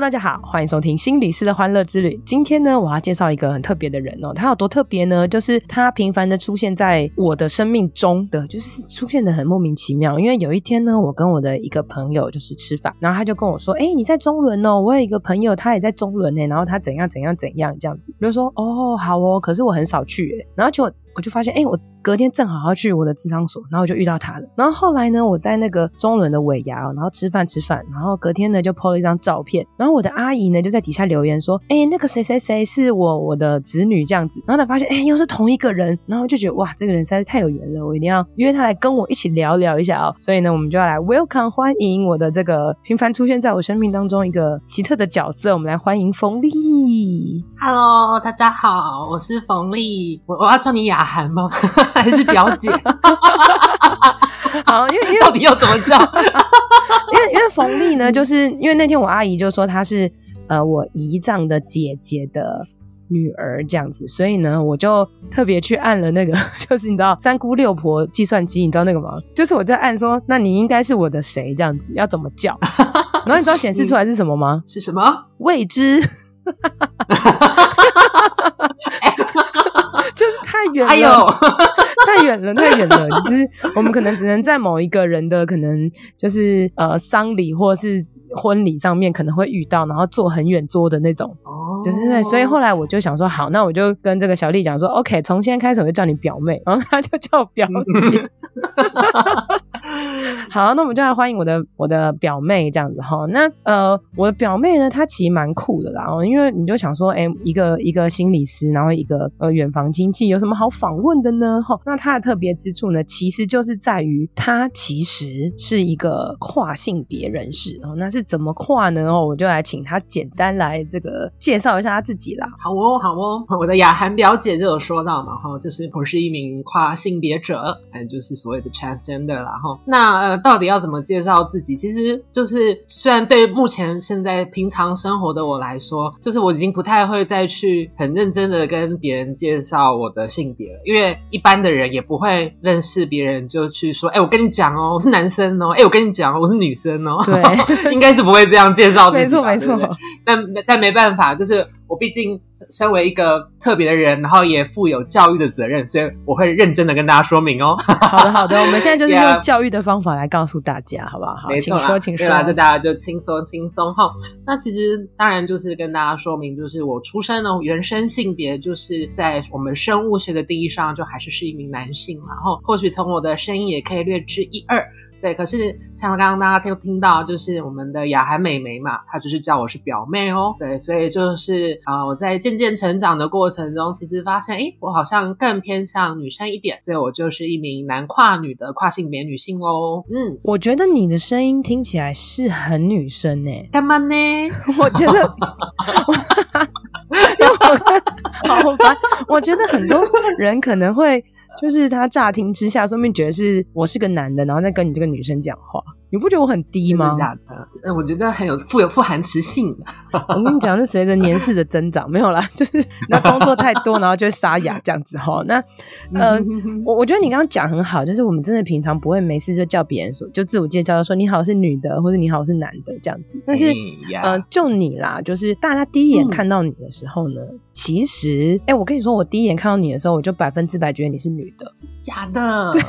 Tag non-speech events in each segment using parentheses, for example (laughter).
大家好，欢迎收听心理师的欢乐之旅。今天呢，我要介绍一个很特别的人哦。他有多特别呢？就是他频繁的出现在我的生命中的，就是出现的很莫名其妙。因为有一天呢，我跟我的一个朋友就是吃饭，然后他就跟我说：“哎，你在中仑哦，我有一个朋友，他也在中仑呢。然后他怎样怎样怎样这样子。”比如说：“哦，好哦，可是我很少去。”然后就。我就发现，哎、我隔天正好要去我的智商所，然后我就遇到他了。然后后来呢，我在那个中仑的尾牙，然后吃饭吃饭，然后隔天呢就 po 了一张照片。然后我的阿姨呢就在底下留言说，哎、那个谁谁谁是我我的子女这样子。然后他发现，哎、又是同一个人，然后就觉得哇，这个人实在是太有缘了，我一定要约他来跟我一起聊聊一下哦。所以呢，我们就要来 welcome 欢迎我的这个频繁出现在我生命当中一个奇特的角色，我们来欢迎冯丽。Hello，大家好，我是冯丽，我我要叫你雅涵吗？(laughs) 还是表姐？(laughs) 好，因为因为 (laughs) 到底要怎么叫？因为因为冯丽呢，就是因为那天我阿姨就说她是呃我姨丈的姐姐的女儿这样子，所以呢我就特别去按了那个，就是你知道三姑六婆计算机，你知道那个吗？就是我在按说，那你应该是我的谁这样子，要怎么叫？然后你知道显示出来是什么吗？是什么？未知。就是太远了，哎、呦太远了，太远了。就是我们可能只能在某一个人的可能就是呃丧礼或是婚礼上面可能会遇到，然后坐很远桌的那种。哦，就是对。所以后来我就想说，好，那我就跟这个小丽讲说，OK，从现在开始我就叫你表妹，然后她就叫我表姐。(laughs) 好，那我们就来欢迎我的我的表妹这样子哈。那呃，我的表妹呢，她其实蛮酷的啦。因为你就想说，哎、欸，一个一个心理师，然后一个呃远房亲戚，有什么好访问的呢？哈，那她的特别之处呢，其实就是在于她其实是一个跨性别人士哦。那是怎么跨呢？哦，我就来请她简单来这个介绍一下她自己啦。好哦，好哦，我的雅涵表姐就有说到嘛，哈，就是我是一名跨性别者，哎，就是所谓的 transgender 啦，哈。那呃，到底要怎么介绍自己？其实就是，虽然对目前现在平常生活的我来说，就是我已经不太会再去很认真的跟别人介绍我的性别了，因为一般的人也不会认识别人就去说，哎、欸，我跟你讲哦，我是男生哦，哎、欸，我跟你讲，我是女生哦，对，应该是不会这样介绍自己，没错没错，但但没办法，就是我毕竟。身为一个特别的人，然后也负有教育的责任，所以我会认真的跟大家说明哦。好的，好的，我们现在就是 (laughs) 用教育的方法来告诉大家，好不好？好，没错，请说，请说。就大家就轻松轻松哈。那其实当然就是跟大家说明，就是我出生的原生性别，就是在我们生物学的定义上，就还是是一名男性。然后或许从我的声音也可以略知一二。对，可是像刚刚大家听听到，就是我们的雅涵妹妹嘛，她就是叫我是表妹哦。对，所以就是啊、呃，我在渐渐成长的过程中，其实发现，诶，我好像更偏向女生一点，所以我就是一名男跨女的跨性别女性哦。嗯，我觉得你的声音听起来是很女生呢。干嘛呢？(laughs) 我觉得，(laughs) (laughs) 好烦，我觉得很多人可能会。就是他乍听之下，说不定觉得是我是个男的，然后在跟你这个女生讲话。你不觉得我很低吗？假的，嗯，我觉得很有富有富含磁性的。(laughs) 我跟你讲，是随着年事的增长，(laughs) 没有啦，(laughs) 就是那工作太多，然后就沙哑这样子哈。那呃，我我觉得你刚刚讲很好，就是我们真的平常不会没事就叫别人说，就自我介绍说你好是女的，或者你好是男的这样子。但是、哎、呃，就你啦，就是大家第一眼看到你的时候呢，嗯、其实哎、欸，我跟你说，我第一眼看到你的时候，我就百分之百觉得你是女的，假的？对，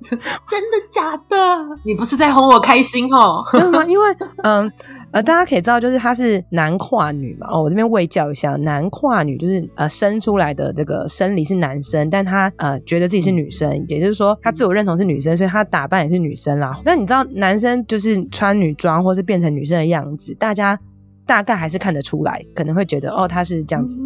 真的假的？你不是在哄我开？开心哦？(laughs) 因为嗯呃，大家可以知道，就是他是男跨女嘛。哦，我这边卫教一下，男跨女就是呃生出来的这个生理是男生，但他呃觉得自己是女生，也就是说他自我认同是女生，所以他打扮也是女生啦。那你知道，男生就是穿女装或是变成女生的样子，大家大概还是看得出来，可能会觉得哦，他是这样子。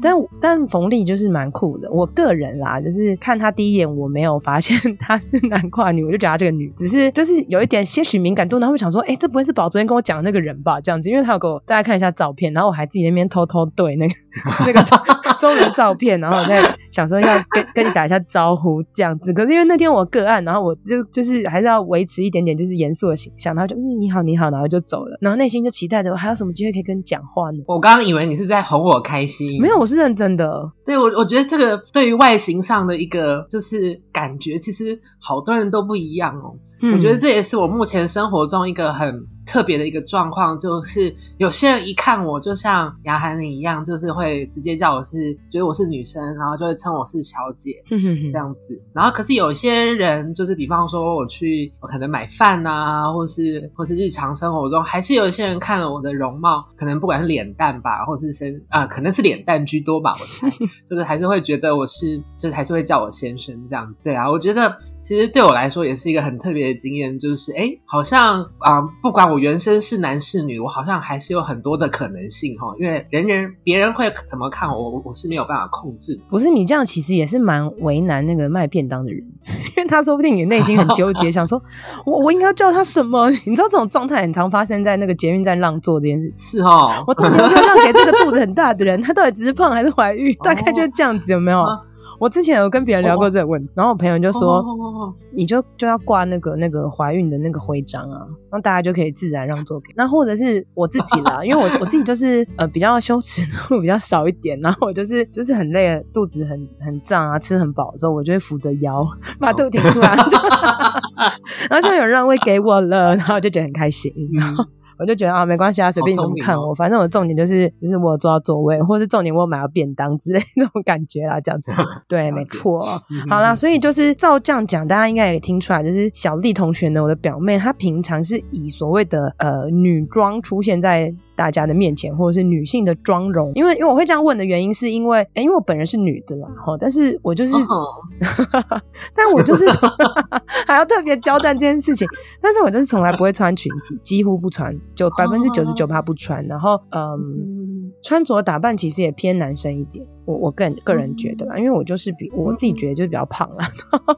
但但冯丽就是蛮酷的，我个人啦，就是看她第一眼，我没有发现 (laughs) 她是男跨女，我就觉得她这个女，只是就是有一点些许敏感度，然后会想说，哎、这不会是宝昨天跟我讲的那个人吧？这样子，因为他有给我大家看一下照片，然后我还自己那边偷偷对那个 (laughs) 那个 (laughs) 中人照片，然后在想说要跟跟你打一下招呼这样子。可是因为那天我个案，然后我就就是还是要维持一点点就是严肃的形象，然后就嗯你好你好，然后就走了，然后内心就期待着我还有什么机会可以跟你讲话呢？我刚刚以为你是在哄我开心，没有，我是认真的。对，我我觉得这个对于外形上的一个就是感觉，其实好多人都不一样哦。嗯，我觉得这也是我目前生活中一个很特别的一个状况，就是有些人一看我就像杨涵你一样，就是会直接叫我是觉得我是女生，然后就会称我是小姐，这样子。然后可是有些人就是比方说我去我可能买饭啊，或是或是日常生活中，还是有一些人看了我的容貌，可能不管是脸蛋吧，或是身啊，可能是脸蛋居多吧，我猜，(laughs) 就是还是会觉得我是，就是还是会叫我先生这样子。对啊，我觉得。其实对我来说也是一个很特别的经验，就是哎，好像啊、呃，不管我原生是男是女，我好像还是有很多的可能性哈。因为人人别人会怎么看我，我是没有办法控制。不是你这样，其实也是蛮为难那个卖便当的人，(laughs) 因为他说不定你内心很纠结，(laughs) 想说我我应该要叫他什么？(laughs) 你知道这种状态很常发生在那个捷运站让座这件事。是哦，我到底要不要让给这个肚子很大的人？他到底只是胖还是怀孕？大概就是这样子，有没有？哦我之前有跟别人聊过这个问题，然后我朋友就说，你就就要挂那个那个怀孕的那个徽章啊，然后大家就可以自然让座给。那或者是我自己啦，因为我我自己就是呃比较羞耻度比较少一点，然后我就是就是很累，肚子很很胀啊，吃很饱的时候，我就会扶着腰把肚子挺出来，然后就 (laughs) 有人让位给我了，然后我就觉得很开心。然后我就觉得啊，没关系啊，随便你怎么看我，反正我的重点就是就是我有坐到座位，或者是重点我有买到便当之类那种感觉啦，这样子。(laughs) 对，没错。好啦，所以就是照这样讲，大家应该也听出来，就是小丽同学呢，我的表妹，她平常是以所谓的呃女装出现在大家的面前，或者是女性的妆容。因为因为我会这样问的原因，是因为哎，因为我本人是女的啦，哈，但是我就是，(laughs) 但我就是 (laughs) 还要特别交代这件事情，但是我就是从来不会穿裙子，几乎不穿。就百分之九十九怕不穿，然后嗯，穿着打扮其实也偏男生一点。我我个人个人觉得啦，因为我就是比我自己觉得就是比较胖啦，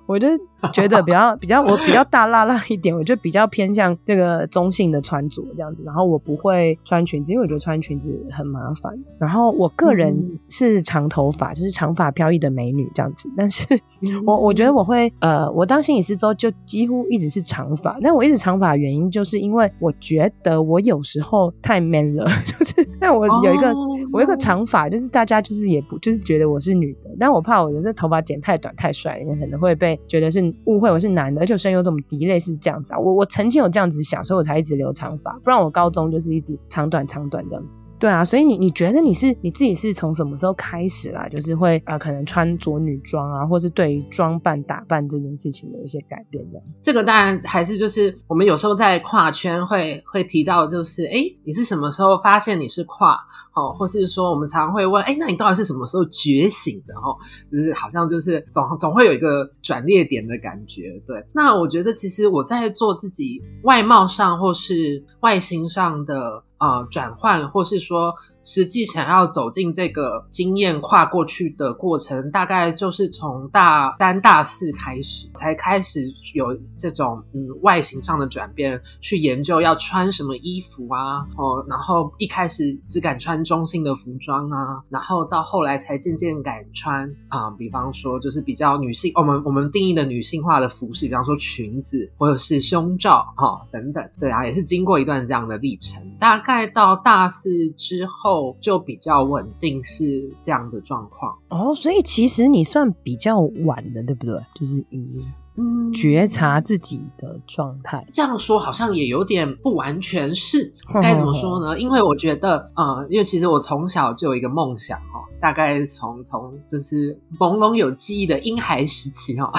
我就觉得比较比较我比较大辣辣一点，我就比较偏向这个中性的穿着这样子。然后我不会穿裙子，因为我觉得穿裙子很麻烦。然后我个人是长头发，就是长发飘逸的美女这样子。但是 (laughs) 我我觉得我会呃，我当心理师之后就几乎一直是长发。但我一直长发的原因就是因为我觉得我有时候太 man 了，(laughs) 就是那我有一个。我有一个长发，就是大家就是也不就是觉得我是女的，但我怕我有时候头发剪太短太帅，你可能会被觉得是误会我是男的，而且声音又这么低，类似这样子啊。我我曾经有这样子想，所以我才一直留长发，不然我高中就是一直长短长短这样子。对啊，所以你你觉得你是你自己是从什么时候开始啦？就是会、呃，可能穿着女装啊，或是对于装扮打扮这件事情有一些改变的。这个当然还是就是我们有时候在跨圈会会提到，就是哎，你是什么时候发现你是跨？哦，或是说我们常常会问，哎，那你到底是什么时候觉醒的？哦，就是好像就是总总会有一个转捩点的感觉。对，那我觉得其实我在做自己外貌上或是外形上的。呃，转换，或是说，实际想要走进这个经验跨过去的过程，大概就是从大三、大四开始，才开始有这种嗯外形上的转变，去研究要穿什么衣服啊，哦，然后一开始只敢穿中性的服装啊，然后到后来才渐渐敢穿啊、比方说就是比较女性，我们我们定义的女性化的服饰，比方说裙子或者是胸罩哈、等等，对啊，也是经过一段这样的历程，大概。再到大四之后就比较稳定，是这样的状况哦。所以其实你算比较晚的，对不对？就是一以觉察自己的状态，这样说好像也有点不完全是。该怎么说呢？因为我觉得，呃，因为其实我从小就有一个梦想哦，大概从从就是朦胧有记忆的婴孩时期哦，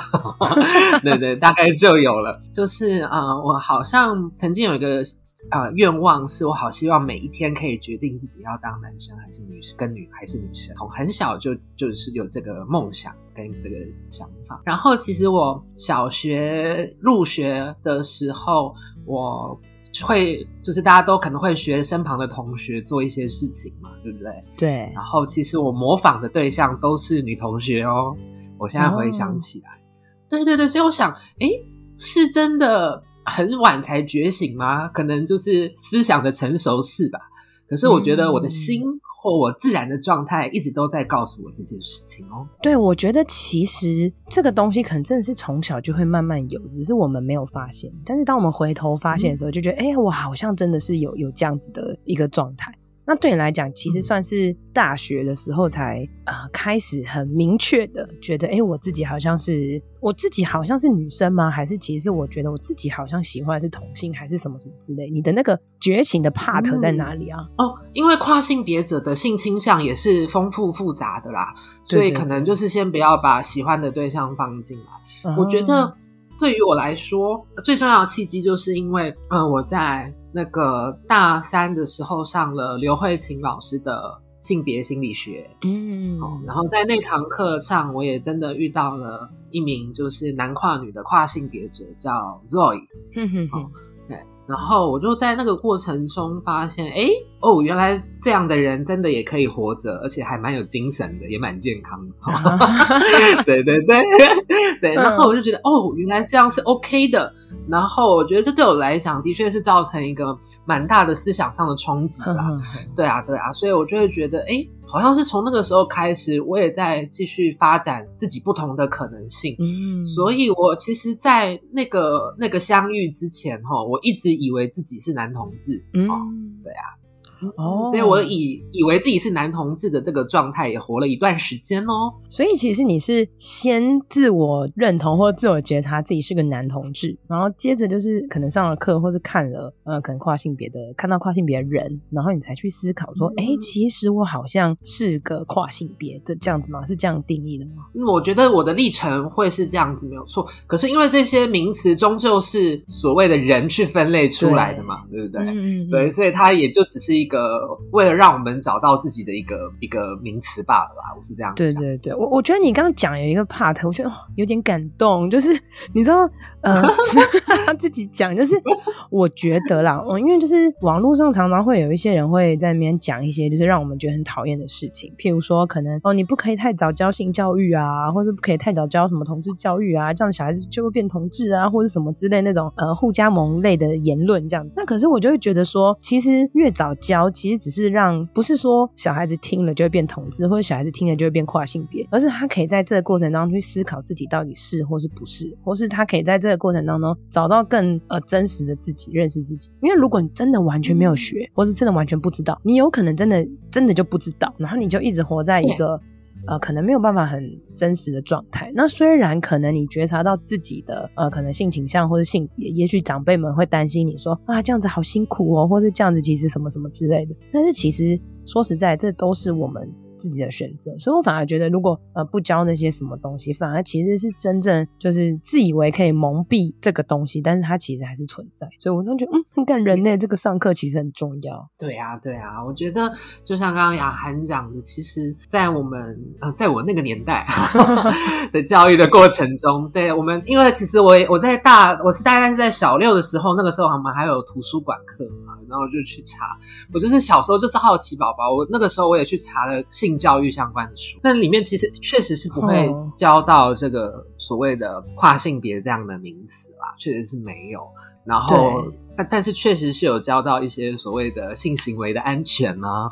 (laughs) 对对，大概就有了。就是啊、呃，我好像曾经有一个呃愿望，是我好希望每一天可以决定自己要当男生还是女生，跟女还是女生。从很小就就是有这个梦想跟这个想法。然后其实我小学入学的时候，我。会就是大家都可能会学身旁的同学做一些事情嘛，对不对？对。然后其实我模仿的对象都是女同学哦。我现在回想起来，哦、对对对，所以我想，哎，是真的很晚才觉醒吗？可能就是思想的成熟是吧？可是我觉得我的心或我自然的状态，一直都在告诉我这件事情哦。对，我觉得其实这个东西可能真的是从小就会慢慢有，只是我们没有发现。但是当我们回头发现的时候，就觉得，哎、我好像真的是有有这样子的一个状态。那对你来讲，其实算是大学的时候才啊、呃、开始很明确的觉得，哎，我自己好像是我自己好像是女生吗？还是其实是我觉得我自己好像喜欢的是同性，还是什么什么之类？你的那个觉醒的 part 在哪里啊？嗯、哦，因为跨性别者的性倾向也是丰富复杂的啦，所以可能就是先不要把喜欢的对象放进来。我觉得对于我来说，最重要的契机就是因为，嗯、呃，我在。那个大三的时候上了刘慧琴老师的性别心理学，嗯，然后在那堂课上，我也真的遇到了一名就是男跨女的跨性别者，叫 Zoe，嗯哼哼，对。然后我就在那个过程中发现，哎，哦，原来这样的人真的也可以活着，而且还蛮有精神的，也蛮健康的。(laughs) 对对对对，然后我就觉得，哦，原来这样是 OK 的。然后我觉得这对我来讲，的确是造成一个蛮大的思想上的冲击吧。对啊，对啊，所以我就会觉得，哎，好像是从那个时候开始，我也在继续发展自己不同的可能性。嗯，所以我其实，在那个那个相遇之前，哈，我一直以为自己是男同志。嗯，对啊。哦，所以我以以为自己是男同志的这个状态也活了一段时间哦。所以其实你是先自我认同或自我觉察自己是个男同志，然后接着就是可能上了课或是看了呃可能跨性别的看到跨性别的人，然后你才去思考说，哎、嗯，其实我好像是个跨性别，的这样子吗？是这样定义的吗？嗯，我觉得我的历程会是这样子没有错。可是因为这些名词终究是所谓的人去分类出来的嘛，对，对不对？嗯，对，所以它也就只是一个。个为了让我们找到自己的一个一个名词罢了啦，我是这样想。对对对，我我觉得你刚刚讲有一个 part，我觉得、哦、有点感动，就是你知道，呃，他 (laughs) (laughs) 自己讲，就是我觉得啦，哦，因为就是网络上常常会有一些人会在那边讲一些，就是让我们觉得很讨厌的事情，譬如说可能哦，你不可以太早教性教育啊，或者不可以太早教什么同志教育啊，这样小孩子就会变同志啊，或者什么之类那种呃互加盟类的言论这样。那可是我就会觉得说，其实越早教。其实只是让，不是说小孩子听了就会变同志，或者小孩子听了就会变跨性别，而是他可以在这个过程当中去思考自己到底是或是不是，或是他可以在这个过程当中找到更呃真实的自己，认识自己。因为如果你真的完全没有学，或是真的完全不知道，你有可能真的真的就不知道，然后你就一直活在一个。呃，可能没有办法很真实的状态。那虽然可能你觉察到自己的呃，可能性倾向或者性别，也许长辈们会担心你说啊，这样子好辛苦哦，或是这样子其实什么什么之类的。但是其实说实在，这都是我们。自己的选择，所以我反而觉得，如果呃不教那些什么东西，反而其实是真正就是自以为可以蒙蔽这个东西，但是它其实还是存在。所以我都觉得，嗯，很感人类。这个上课其实很重要。对啊，对啊，我觉得就像刚刚雅涵讲的，其实，在我们呃，在我那个年代 (laughs) 的教育的过程中，对我们，因为其实我我在大，我是大概是在小六的时候，那个时候我们还有图书馆课嘛，然后就去查。我就是小时候就是好奇宝宝，我那个时候我也去查了性。教育相关的书，那里面其实确实是不会教到这个所谓的跨性别这样的名词啦，确实是没有。然后，但但是确实是有教到一些所谓的性行为的安全啊，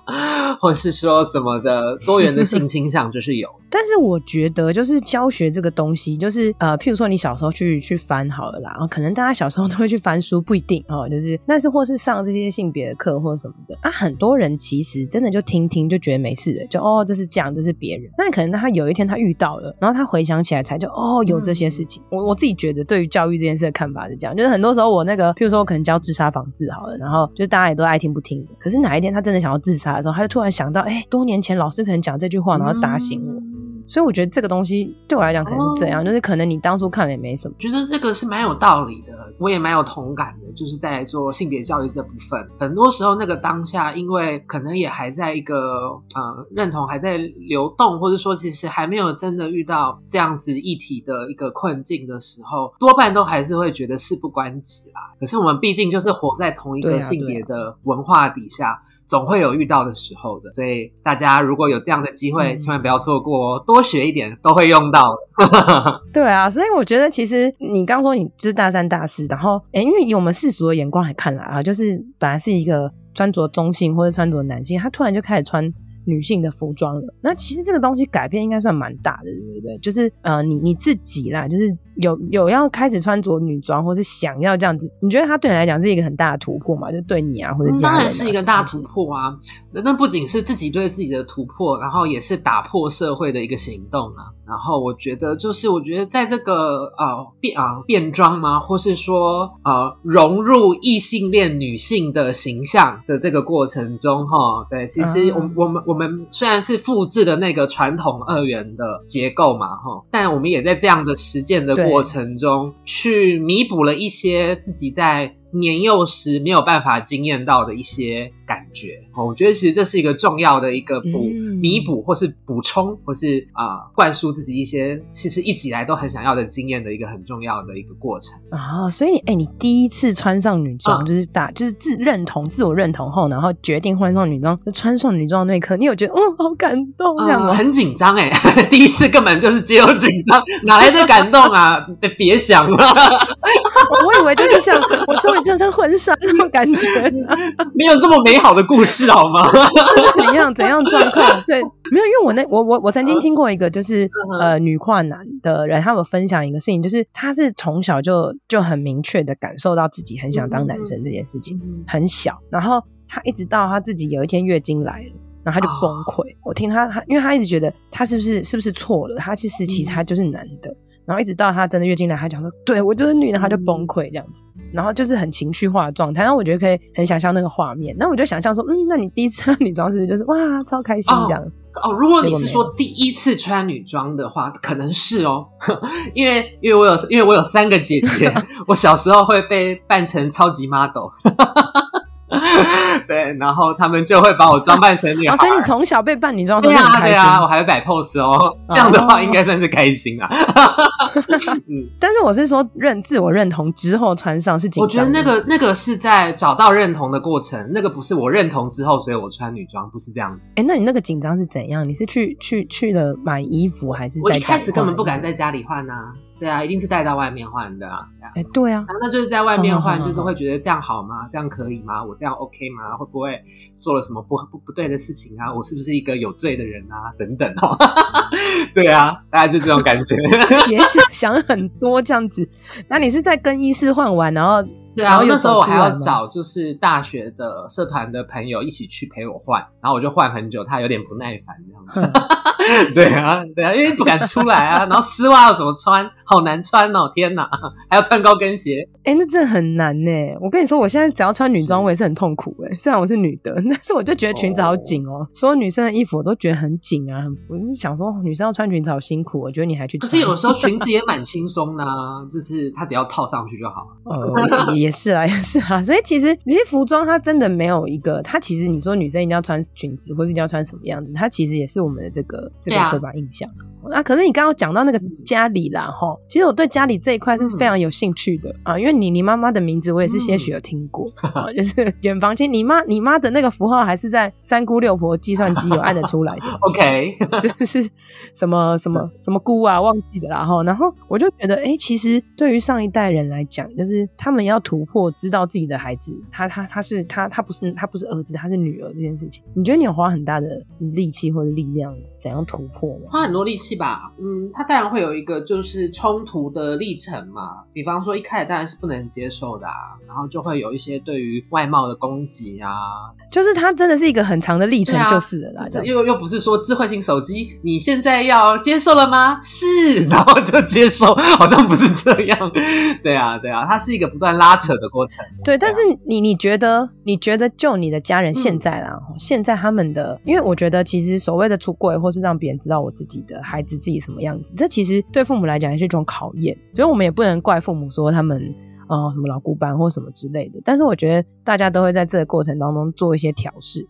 (laughs) 或是说什么的多元的性倾向，就是有。(laughs) 但是我觉得，就是教学这个东西，就是呃，譬如说你小时候去去翻好了啦，然后可能大家小时候都会去翻书，不一定哦，就是但是或是上这些性别的课或什么的啊，很多人其实真的就听听就觉得没事的，就哦这是这样，这是别人。那可能他有一天他遇到了，然后他回想起来才就哦有这些事情。嗯、我我自己觉得，对于教育这件事的看法是这样，就是。很多时候我那个，譬如说我可能教自杀防治好了，然后就是大家也都爱听不听的。可是哪一天他真的想要自杀的时候，他就突然想到，哎，多年前老师可能讲这句话，然后打醒我。所以我觉得这个东西对我来讲可能是这样，就是可能你当初看了也没什么。觉得这个是蛮有道理的。我也蛮有同感的，就是在做性别教育这部分，很多时候那个当下，因为可能也还在一个呃认同还在流动，或者说其实还没有真的遇到这样子议题的一个困境的时候，多半都还是会觉得事不关己啦。可是我们毕竟就是活在同一个性别的文化底下。总会有遇到的时候的，所以大家如果有这样的机会，嗯、千万不要错过哦，多学一点都会用到的。(laughs) 对啊，所以我觉得其实你刚说你就是大三大四，然后诶因为以我们世俗的眼光来看来啊，就是本来是一个。穿着中性或者穿着男性，他突然就开始穿。女性的服装了，那其实这个东西改变应该算蛮大的，对不对？就是呃，你你自己啦，就是有有要开始穿着女装，或是想要这样子，你觉得它对你来讲是一个很大的突破吗？就对你啊，或者当然是一个大突破啊！那不仅是自己对自己的突破，然后也是打破社会的一个行动啊。然后我觉得，就是我觉得在这个呃变啊变装吗，或是说呃融入异性恋女性的形象的这个过程中，哈，对，其实我、嗯、我们我们我们虽然是复制的那个传统二元的结构嘛，哈，但我们也在这样的实践的过程中，去弥补了一些自己在。年幼时没有办法经验到的一些感觉，我觉得其实这是一个重要的一个补弥补，或是补充，或是啊、呃、灌输自己一些其实一直以来都很想要的经验的一个很重要的一个过程啊、哦。所以你哎，你第一次穿上女装，就是打就是自认同、自我认同后，然后决定换上女装，就穿上女装的那一刻，你有觉得哦，好感动这样很紧张哎，(laughs) 第一次根本就是只有紧张，哪来的感动啊？别想了，(laughs) 我以为就是像我终于。穿上婚纱这种感觉，(laughs) 没有这么美好的故事好吗？这是怎样怎样状况？(laughs) 对，没有，因为我那我我我曾经听过一个，就是、uh. 呃女跨男的人，他有分享一个事情，就是他是从小就就很明确的感受到自己很想当男生这件事情，uh. 很小，然后他一直到他自己有一天月经来了，然后他就崩溃。Uh 我听他他，因为他一直觉得他是不是是不是错了？他其实其实他就是男的。Uh. 然后一直到他真的月经来，他讲说：“对，我就是女的。”他就崩溃这样子，然后就是很情绪化的状态。然后我觉得可以很想象那个画面。那我就想象说：“嗯，那你第一次穿女装是不是就是哇，超开心这样？”哦，哦，如果你是说第一次穿女装的话，可能是哦，(laughs) 因为因为我有因为我有三个姐姐，(laughs) 我小时候会被扮成超级 model。(laughs) 对，然后他们就会把我装扮成女孩，哦，所以你从小被扮女装，对啊，对啊，我还会摆 pose 哦，这样的话应该算是开心啊。(laughs) 嗯，但是我是说认自我认同之后穿上是紧张，我觉得那个那个是在找到认同的过程，那个不是我认同之后，所以我穿女装不是这样子。哎，那你那个紧张是怎样？你是去去去了买衣服，还是在我一开始根本不敢在家里换啊？对啊，一定是带到外面换的啊！哎，对啊，那就是在外面换，就是会觉得这样好吗？哦、这样可以吗？我这样 OK 吗？会不会做了什么不不不对的事情啊？我是不是一个有罪的人啊？等等哦，(laughs) 对啊，大概就这种感觉，(laughs) 也想想很多这样子。那你是在更衣室换完，然后？对啊，那时候我还要找就是大学的社团的朋友一起去陪我换，然后我就换很久，他有点不耐烦这样子。(laughs) 对啊，对啊，因为不敢出来啊，然后丝袜要怎么穿，好难穿哦，天哪，(laughs) 还要穿高跟鞋，哎，那真的很难呢。我跟你说，我现在只要穿女装，我也是很痛苦哎。虽然我是女的，(laughs) 但是我就觉得裙子好紧哦，所有女生的衣服我都觉得很紧啊，我就是想说女生要穿裙子好辛苦，我觉得你还去穿，可是有时候裙子也蛮轻松的啊，(laughs) 就是它只要套上去就好了。呃，也是啊，也是啊，所以其实其实服装它真的没有一个，它其实你说女生一定要穿裙子，或是一定要穿什么样子，它其实也是我们的这个这个刻板印象。啊，可是你刚刚讲到那个家里啦，哈，其实我对家里这一块是非常有兴趣的、嗯、啊，因为你你妈妈的名字我也是些许有听过，(laughs) 嗯啊、就是远房亲，你妈你妈的那个符号还是在三姑六婆计算机有按得出来的，(laughs) OK，(laughs) 就是什么什么什么姑啊，忘记的啦哈，然后我就觉得，哎、欸，其实对于上一代人来讲，就是他们要突破，知道自己的孩子，他他他是他他不是他不是儿子，他是女儿这件事情，你觉得你有花很大的力气或者力量，怎样突破吗？花很多力气。吧，嗯，它当然会有一个就是冲突的历程嘛。比方说一开始当然是不能接受的啊，然后就会有一些对于外貌的攻击啊。就是它真的是一个很长的历程，就是了啦。啊、又又不是说智慧型手机，你现在要接受了吗？是，然后就接受，好像不是这样。对啊，对啊，它是一个不断拉扯的过程。对，但是你你觉得，你觉得就你的家人现在啦，嗯、现在他们的，因为我觉得其实所谓的出柜，或是让别人知道我自己的孩子。自己什么样子？这其实对父母来讲也是一种考验，所以我们也不能怪父母说他们呃什么老古板或什么之类的。但是我觉得大家都会在这个过程当中做一些调试。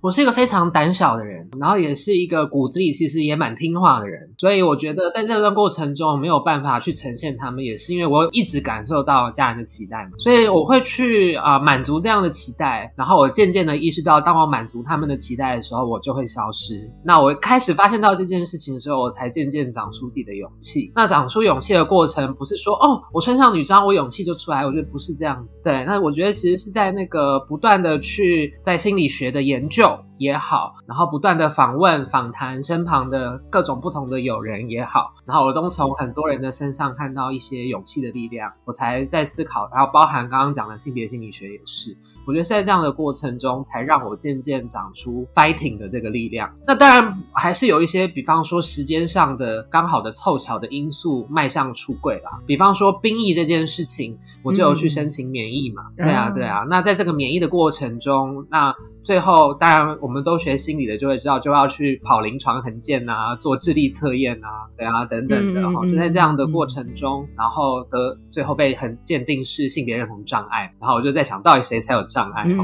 我是一个非常胆小的人，然后也是一个骨子里其实也蛮听话的人，所以我觉得在这段过程中没有办法去呈现他们，也是因为我一直感受到家人的期待嘛，所以我会去啊、满足这样的期待，然后我渐渐的意识到，当我满足他们的期待的时候，我就会消失。那我开始发现到这件事情的时候，我才渐渐长出自己的勇气。那长出勇气的过程，不是说哦，我穿上女装，我勇气就出来，我觉得不是这样子。对，那我觉得其实是在那个不断的去在心理学的研究。也好，然后不断的访问、访谈身旁的各种不同的友人也好，然后我都从很多人的身上看到一些勇气的力量，我才在思考，然后包含刚刚讲的性别心理学也是。我觉得是在这样的过程中，才让我渐渐长出 fighting 的这个力量。那当然还是有一些，比方说时间上的刚好的凑巧的因素，迈向出柜啦。比方说兵役这件事情，我就有去申请免疫嘛。嗯、对啊，对啊。那在这个免疫的过程中，那最后当然我们都学心理的就会知道，就要去跑临床衡鉴啊，做智力测验啊，对啊，等等的哈。就在这样的过程中，然后的最后被很鉴定是性别认同障碍，然后我就在想到底谁才有。障碍，嗯、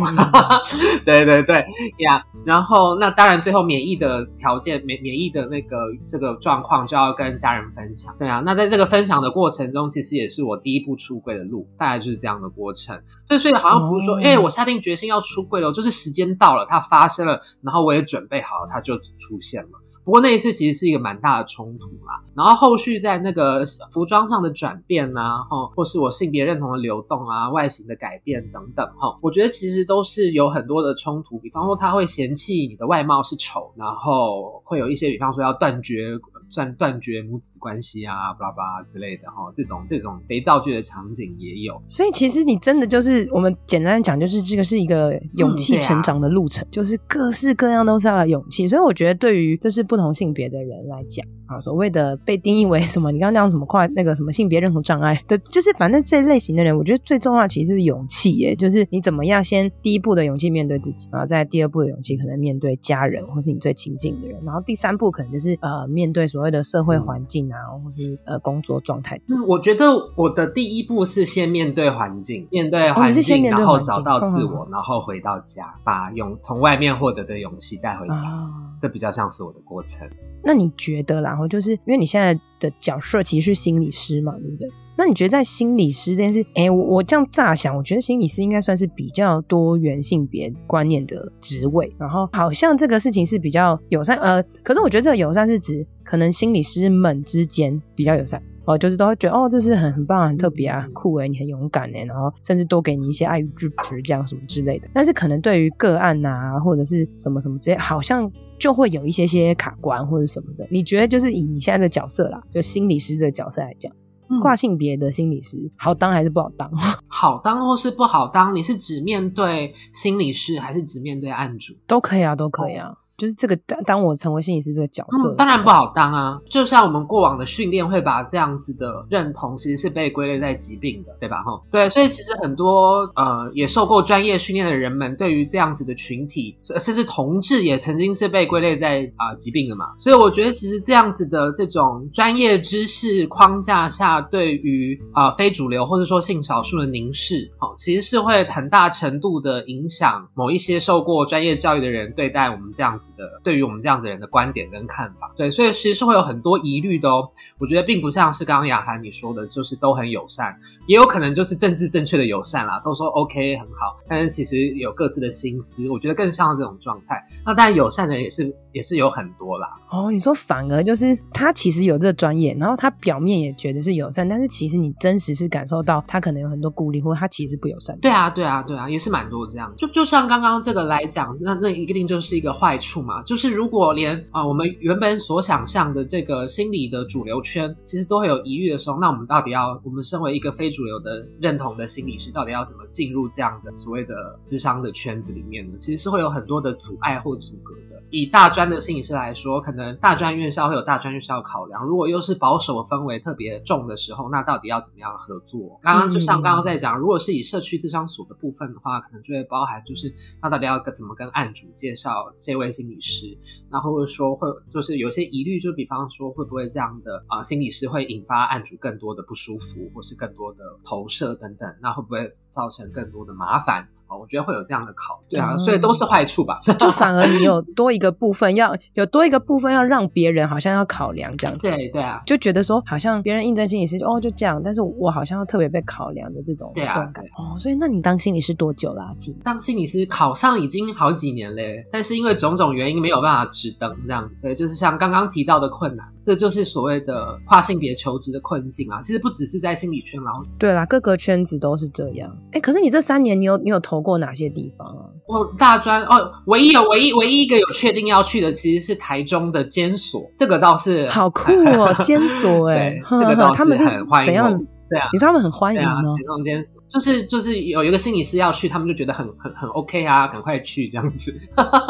(laughs) 对对对呀，yeah, 然后那当然最后免疫的条件免免疫的那个这个状况就要跟家人分享，对啊，那在这个分享的过程中，其实也是我第一步出柜的路，大概就是这样的过程。对，所以好像不是说，哎、哦。欸，我下定决心要出柜了，就是时间到了，它发生了，然后我也准备好了，它就出现了。不过那一次其实是一个蛮大的冲突啦，然后后续在那个服装上的转变呐，哈，或是我性别认同的流动啊，外形的改变等等，哈，我觉得其实都是有很多的冲突。比方说他会嫌弃你的外貌是丑，然后会有一些，比方说要断绝。断断绝母子关系啊，巴拉巴拉之类的哈，这种这种肥皂剧的场景也有。所以其实你真的就是我们简单讲，就是这个是一个勇气成长的路程，嗯啊、就是各式各样都是要勇气。所以我觉得对于就是不同性别的人来讲啊，所谓的被定义为什么，你刚刚讲什么跨那个什么性别认同障碍的，就是反正这类型的人，我觉得最重要其实是勇气耶，就是你怎么样先第一步的勇气面对自己，然后再第二步的勇气可能面对家人或是你最亲近的人，然后第三步可能就是呃面对所谓的社会环境啊，或是呃工作状态。嗯，我觉得我的第一步是先面对环境，面对环境，然后找到自我，嗯、然后回到家，把勇从外面获得的勇气带回家。哦、这比较像是我的过程。那你觉得，然后就是因为你现在的角色其实是心理师嘛，对不对？那你觉得在心理师这件事，哎，我我这样乍想，我觉得心理师应该算是比较多元性别观念的职位，然后好像这个事情是比较友善，呃，可是我觉得这个友善是指可能心理师们之间比较友善，哦，就是都会觉得哦，这是很很棒、很特别啊，很酷诶，你很勇敢诶，然后甚至多给你一些爱与支持这样什么之类的。但是可能对于个案啊，或者是什么什么之类，好像就会有一些些卡关或者什么的。你觉得就是以你现在的角色啦，就心理师的角色来讲。跨性别的心理师好当还是不好当？(laughs) 好当或是不好当？你是只面对心理师，还是只面对案主？都可以啊，都可以啊。就是这个当当我成为心理师这个角色，当然不好当啊。就像我们过往的训练会把这样子的认同，其实是被归类在疾病的，对吧？哈，对，所以其实很多呃也受过专业训练的人们，对于这样子的群体，甚至同志也曾经是被归类在啊、疾病的嘛。所以我觉得其实这样子的这种专业知识框架下，对于啊、非主流或者说性少数的凝视，哦，其实是会很大程度的影响某一些受过专业教育的人对待我们这样子。的对于我们这样子的人的观点跟看法，对，所以其实是会有很多疑虑的哦。我觉得并不像是刚刚雅涵你说的，就是都很友善，也有可能就是政治正确的友善啦，都说 OK 很好，但是其实有各自的心思。我觉得更像这种状态。那当然友善的人也是也是有很多啦。哦，你说反而就是他其实有这个专业，然后他表面也觉得是友善，但是其实你真实是感受到他可能有很多顾虑，或者他其实不友善。对啊，对啊，对啊，也是蛮多这样。就就像刚刚这个来讲，那那一定就是一个坏处。嘛，就是如果连啊、呃，我们原本所想象的这个心理的主流圈，其实都会有疑虑的时候，那我们到底要，我们身为一个非主流的认同的心理师，到底要怎么进入这样的所谓的智商的圈子里面呢？其实是会有很多的阻碍或阻隔的。以大专的心理师来说，可能大专院校会有大专院校考量，如果又是保守氛围特别重的时候，那到底要怎么样合作？刚刚就像刚刚在讲，如果是以社区智商所的部分的话，可能就会包含就是那到底要怎么跟案主介绍这位心心理师，那或者说会就是有些疑虑，就比方说会不会这样的啊、心理师会引发案主更多的不舒服，或是更多的投射等等，那会不会造成更多的麻烦？哦，我觉得会有这样的考虑，对啊，所以都是坏处吧。就反而你有多一个部分要有多一个部分要让别人好像要考量这样子，对对啊，就觉得说好像别人应征心理师就哦就这样，但是我好像要特别被考量的这种对啊这种感觉哦。所以那你当心理师多久啦？几？当心理师考上已经好几年嘞，但是因为种种原因没有办法直登这样，对，就是像刚刚提到的困难，这就是所谓的跨性别求职的困境啊。其实不只是在心理圈，然后对啦，各个圈子都是这样。哎，可是你这三年你有你有投过哪些地方啊？我大专哦，唯一有唯一唯一一个有确定要去的，其实是台中的监所，这个倒是好酷哦，(laughs) 监所哎，这个倒是 (laughs) 他们是很欢迎。怎样？对啊，你说他们很欢迎吗？台中监所就是就是有一个心理师要去，他们就觉得很很很 OK 啊，赶快去这样子。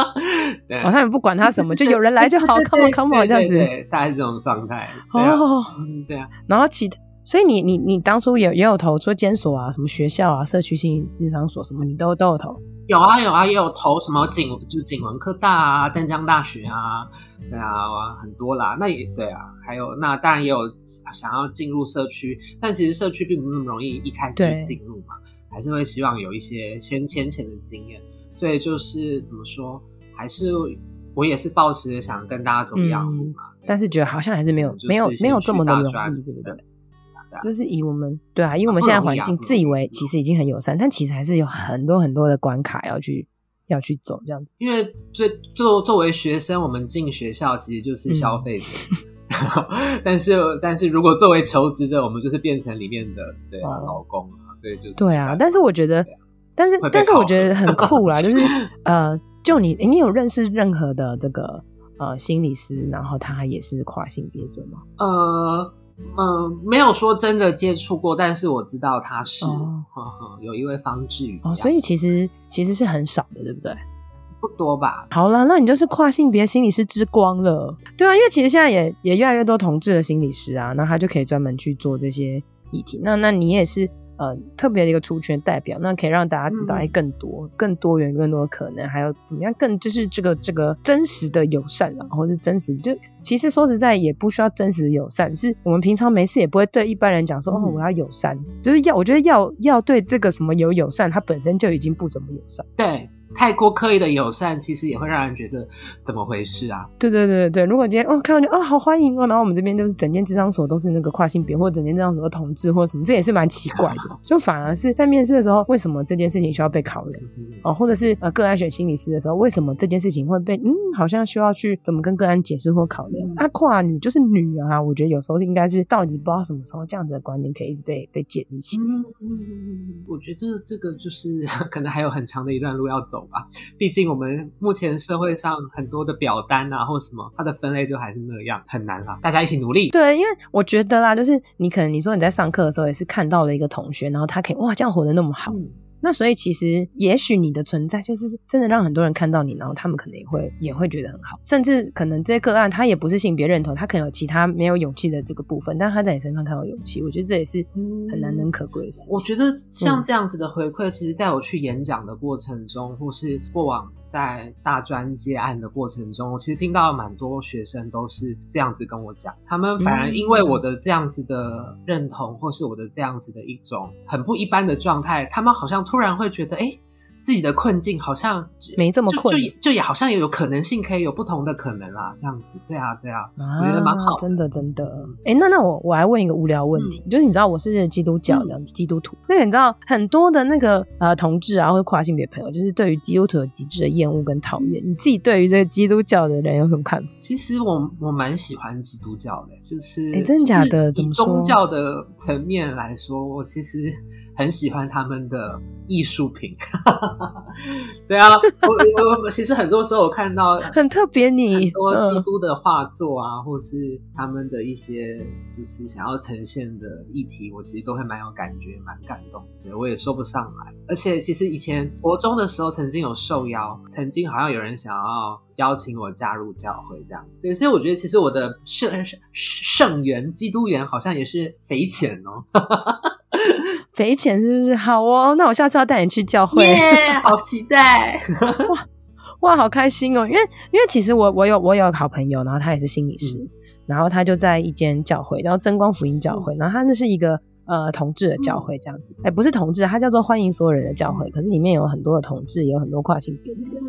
(laughs) 对，哦，他们不管他什么，就有人来就好，come on come on 这样子，对，大概是这种状态。哦，对啊，然后其他。所以你你你当初也也有投，说监所啊，什么学校啊，社区心理咨商所什么，你都都有投。有啊有啊，也有投什么景就景文科大啊，淡江大学啊，对啊，很多啦。那也对啊，还有那当然也有想要进入社区，但其实社区并不那么容易一开始就进入嘛，还是会希望有一些先先前的经验。所以就是怎么说，还是我也是抱持想跟大家走一样路嘛，嗯，但是觉得好像还是没有、没有没有这么的容易，对不对？就是以我们对啊，因为我们现在环境自以为其实已经很友善，但其实还是有很多很多的关卡要去要去走这样子。因为作作作为学生，我们进学校其实就是消费者，嗯、(laughs) 但是但是如果作为求职者，我们就是变成里面的对啊劳工啊，所以就是对啊。但是我觉得，但是但是我觉得很酷啦，就是 (laughs) 呃，就你你有认识任何的这个呃心理师，然后他也是跨性别者吗？呃。嗯，没有说真的接触过，但是我知道他是，哦呵呵有一位方志宇哦，所以其实其实是很少的，对不对？不多吧。好了，那你就是跨性别心理师之光了，对啊，因为其实现在也也越来越多同志的心理师啊，那他就可以专门去做这些议题。那那你也是。呃，特别的一个族群代表，那可以让大家知道，哎、嗯，更多、更多元、更多的可能，还有怎么样更就是这个这个真实的友善啊，或是真实就其实说实在也不需要真实的友善，是我们平常没事也不会对一般人讲说、嗯、哦，我要友善，就是要我觉得要要对这个什么有友善，它本身就已经不怎么友善，对。太过刻意的友善，其实也会让人觉得怎么回事啊？对对对对，如果今天哦看到就哦好欢迎哦，然后我们这边就是整间智商所都是那个跨性别，或者整间智商所的同志或者什么，这也是蛮奇怪的。就反而是在面试的时候，为什么这件事情需要被考量？哦，或者是呃个案选心理师的时候，为什么这件事情会被嗯好像需要去怎么跟个案解释或考量？啊，跨女就是女啊，我觉得有时候是应该是到底不知道什么时候这样子的观念可以一直被被建立起来。嗯嗯，我觉得这个就是 (laughs) 可能还有很长的一段路要走吧，毕竟。我们目前社会上很多的表单啊，或什么，它的分类就还是那样，很难啦。大家一起努力。对，因为我觉得啦，就是你可能你说你在上课的时候也是看到了一个同学，然后他可以哇这样活得那么好。嗯那所以其实，也许你的存在就是真的让很多人看到你，然后他们可能也会也会觉得很好，甚至可能这个个案他也不是性别认同，他可能有其他没有勇气的这个部分，但他在你身上看到勇气，我觉得这也是很难能可贵的事情。我觉得像这样子的回馈，其实在我去演讲的过程中，或是过往在大专接案的过程中，我其实听到蛮多学生都是这样子跟我讲，他们反而因为我的这样子的认同，或是我的这样子的一种很不一般的状态，他们好像。突然会觉得，哎、欸。自己的困境好像没这么困，就就，就也好像也有可能性，可以有不同的可能啦，这样子，对啊，对啊，啊我觉得蛮好的，真的真的。哎、欸，那那我我来问一个无聊问题，嗯、就是你知道我是基督教这样子，嗯、基督徒，那你知道很多的那个呃同志啊，或者跨性别朋友，就是对于基督徒有极致的厌恶跟讨厌。你自己对于这个基督教的人有什么看法？其实我我蛮喜欢基督教的，就是哎、欸，真的假的？怎么说？宗教的层面来说，我其实很喜欢他们的艺术品。(laughs) 对啊，我我其实很多时候我看到 (laughs) 很特别，你很多基督的画作啊，或是他们的一些就是想要呈现的议题，我其实都会蛮有感觉，蛮感动。对，我也说不上来。而且其实以前国中的时候，曾经有受邀，曾经好像有人想要邀请我加入教会这样。对，所以我觉得其实我的圣圣缘基督缘好像也是匪浅哦。匪浅是不是？好哦，那我下次要带你去教会。耶，yeah, 好期待！(laughs) 哇哇，好开心哦！因为因为其实我我有我有好朋友，然后他也是心理师，嗯、然后他就在一间教会，然后真光福音教会，嗯、然后他那是一个呃同志的教会这样子，哎、欸，不是同志，他叫做欢迎所有人的教会，可是里面有很多的同志，也有很多跨性别的人。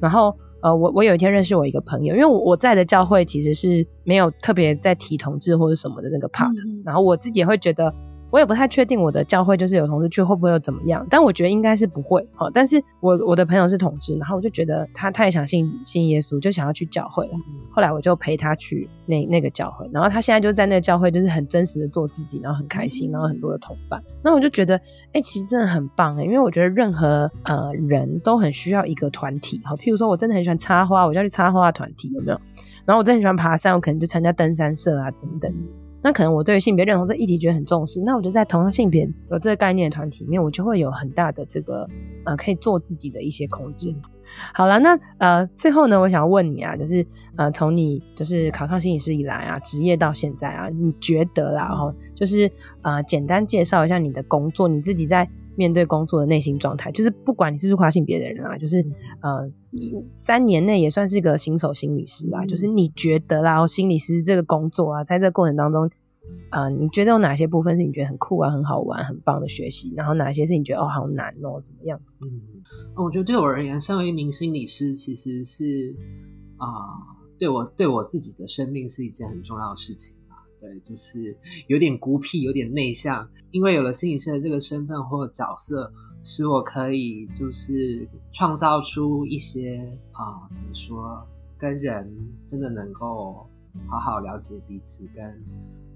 然后呃，我我有一天认识我一个朋友，因为我我在的教会其实是没有特别在提同志或者什么的那个 part，然后我自己也会觉得。我也不太确定我的教会就是有同志去会不会又怎么样，但我觉得应该是不会。好，但是我我的朋友是同志，然后我就觉得他他也想信信耶稣，就想要去教会了。后来我就陪他去那那个教会，然后他现在就在那个教会，就是很真实的做自己，然后很开心，然后很多的同伴。那我就觉得，哎、欸，其实真的很棒哎，因为我觉得任何呃人都很需要一个团体。好，譬如说我真的很喜欢插花，我就要去插花团体，有没有？然后我真的很喜欢爬山，我可能就参加登山社啊等等。那可能我对性别认同这议题觉得很重视，那我就在同样性别有这个概念的团体里面，我就会有很大的这个呃可以做自己的一些空间。好了，那呃最后呢，我想要问你啊，就是呃从你就是考上心理师以来啊，职业到现在啊，你觉得啦，然后就是呃简单介绍一下你的工作，你自己在面对工作的内心状态，就是不管你是不是跨性别的人啊，就是呃三年内也算是个新手心理师啦，就是你觉得啦，心理师这个工作啊，在这个过程当中。呃，你觉得有哪些部分是你觉得很酷啊、很好玩、很棒的学习？然后哪些是你觉得哦好难哦，什么样子？嗯，我觉得对我而言，身为一名心理师，其实是啊、呃，对我对我自己的生命是一件很重要的事情啊。对，就是有点孤僻，有点内向，因为有了心理师的这个身份或角色，使我可以就是创造出一些啊、怎么说，跟人真的能够好好了解彼此跟。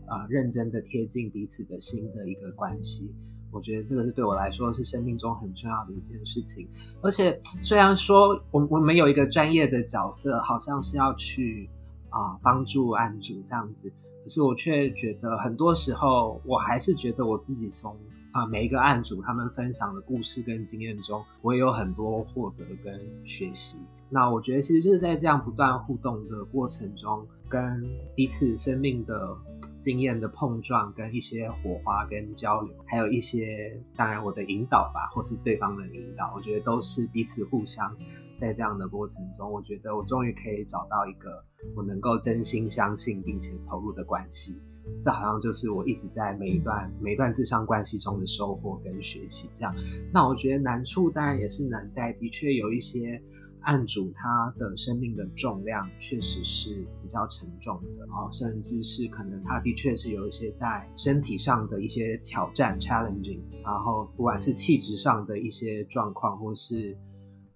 啊、呃，认真的贴近彼此的心的一个关系，我觉得这个是对我来说是生命中很重要的一件事情。而且虽然说我我们有一个专业的角色，好像是要去啊、帮助案主这样子，可是我却觉得很多时候，我还是觉得我自己从啊、每一个案主他们分享的故事跟经验中，我也有很多获得跟学习。那我觉得其实就是在这样不断互动的过程中，跟彼此生命的。经验的碰撞，跟一些火花跟交流，还有一些当然我的引导吧，或是对方的引导，我觉得都是彼此互相在这样的过程中，我觉得我终于可以找到一个我能够真心相信并且投入的关系。这好像就是我一直在每一段每一段自商关系中的收获跟学习。这样，那我觉得难处当然也是难在，的确有一些。案主他的生命的重量确实是比较沉重的，然后甚至是可能他的确是有一些在身体上的一些挑战 challenging，然后不管是气质上的一些状况，或是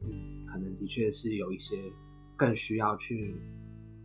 嗯，可能的确是有一些更需要去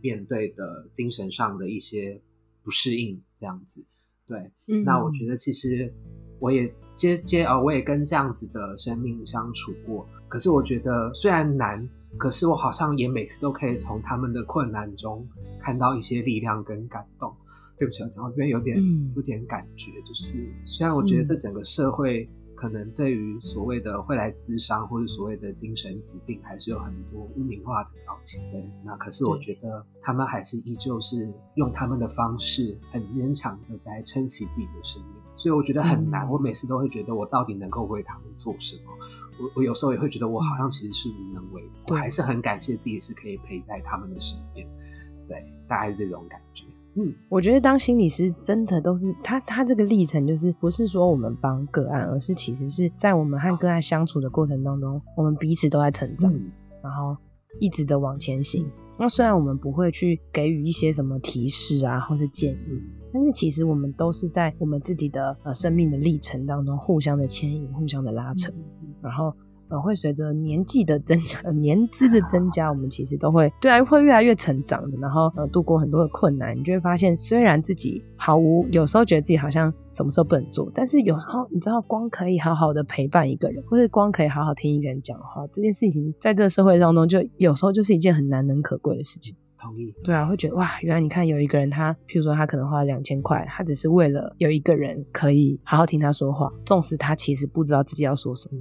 面对的精神上的一些不适应这样子。对，嗯，那我觉得其实我也接接呃，我也跟这样子的生命相处过。可是我觉得虽然难，可是我好像也每次都可以从他们的困难中看到一些力量跟感动。对不起，我讲到这边有点、嗯、有点感觉，就是虽然我觉得这整个社会可能对于所谓的会来咨商或者所谓的精神疾病还是有很多污名化的标签，对，那可是我觉得他们还是依旧是用他们的方式很坚强的在撑起自己的生命，所以我觉得很难。嗯、我每次都会觉得我到底能够为他们做什么？我我有时候也会觉得我好像其实是无能为力，我还是很感谢自己是可以陪在他们的身边，对，大概是这种感觉。嗯，我觉得当心理师真的都是他他这个历程，就是不是说我们帮个案，而是其实是在我们和个案相处的过程当中，我们彼此都在成长，嗯、然后一直的往前行。那虽然我们不会去给予一些什么提示啊，或是建议，但是其实我们都是在我们自己的呃生命的历程当中互相的牵引，互相的拉扯。然后，呃，会随着年纪的增加，呃、年资的增加，我们其实都会，对啊，会越来越成长的。然后，呃，度过很多的困难，你就会发现，虽然自己毫无，有时候觉得自己好像什么时候不能做，但是有时候，你知道，光可以好好的陪伴一个人，或是光可以好好听一个人讲话，这件事情，在这个社会当中，就有时候就是一件很难能可贵的事情。同意。对啊，会觉得哇，原来你看有一个人他，他譬如说他可能花了两千块，他只是为了有一个人可以好好听他说话，纵使他其实不知道自己要说什么。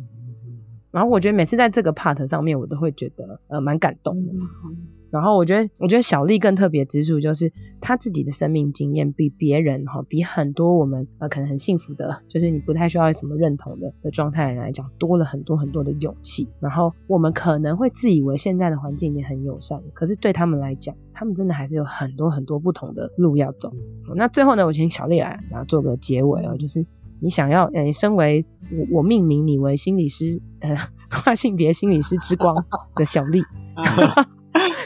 然后我觉得每次在这个 part 上面，我都会觉得呃蛮感动的。然后我觉得，我觉得小丽更特别之处就是她自己的生命经验比别人哈，比很多我们呃可能很幸福的，就是你不太需要什么认同的的状态人来讲，多了很多很多的勇气。然后我们可能会自以为现在的环境也很友善，可是对他们来讲，他们真的还是有很多很多不同的路要走。那最后呢，我请小丽来然后做个结尾哦，就是。你想要，呃，身为我，我命名你为心理师，呃，跨性别心理师之光的小丽。(laughs)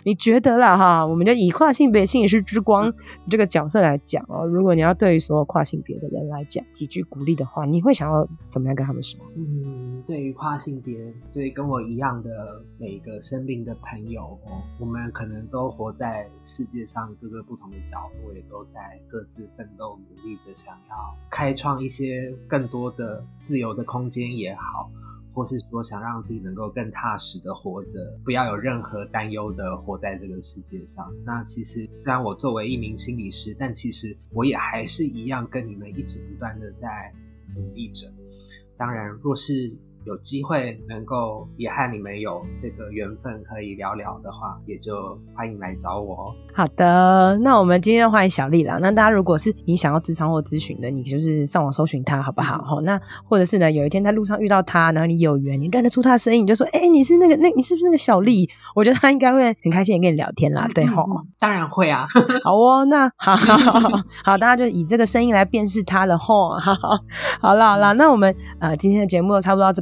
你觉得啦哈，我们就以跨性别心理师之光这个角色来讲哦，如果你要对于所有跨性别的人来讲几句鼓励的话，你会想要怎么样跟他们说？嗯，对于跨性别，对跟我一样的每一个生病的朋友哦，我们可能都活在世界上各个不同的角落，也都在各自奋斗努力着，想要开创一些更多的自由的空间也好。或是说想让自己能够更踏实的活着，不要有任何担忧的活在这个世界上。那其实，虽然我作为一名心理师，但其实我也还是一样跟你们一直不断的在努力着。当然，若是有机会能够也和你们有这个缘分可以聊聊的话，也就欢迎来找我哦。好的，那我们今天要欢迎小丽啦。那大家如果是你想要职场或咨询的，你就是上网搜寻她好不好？好、嗯，那或者是呢，有一天在路上遇到她，然后你有缘，你认得出她的声音，你就说：“哎、欸，你是那个那，你是不是那个小丽？”我觉得她应该会很开心的跟你聊天啦，对吼、嗯？当然会啊。(laughs) 好哦，那好好好，好，大家就以这个声音来辨识她了吼。好，好啦好啦，那我们呃今天的节目都差不多到这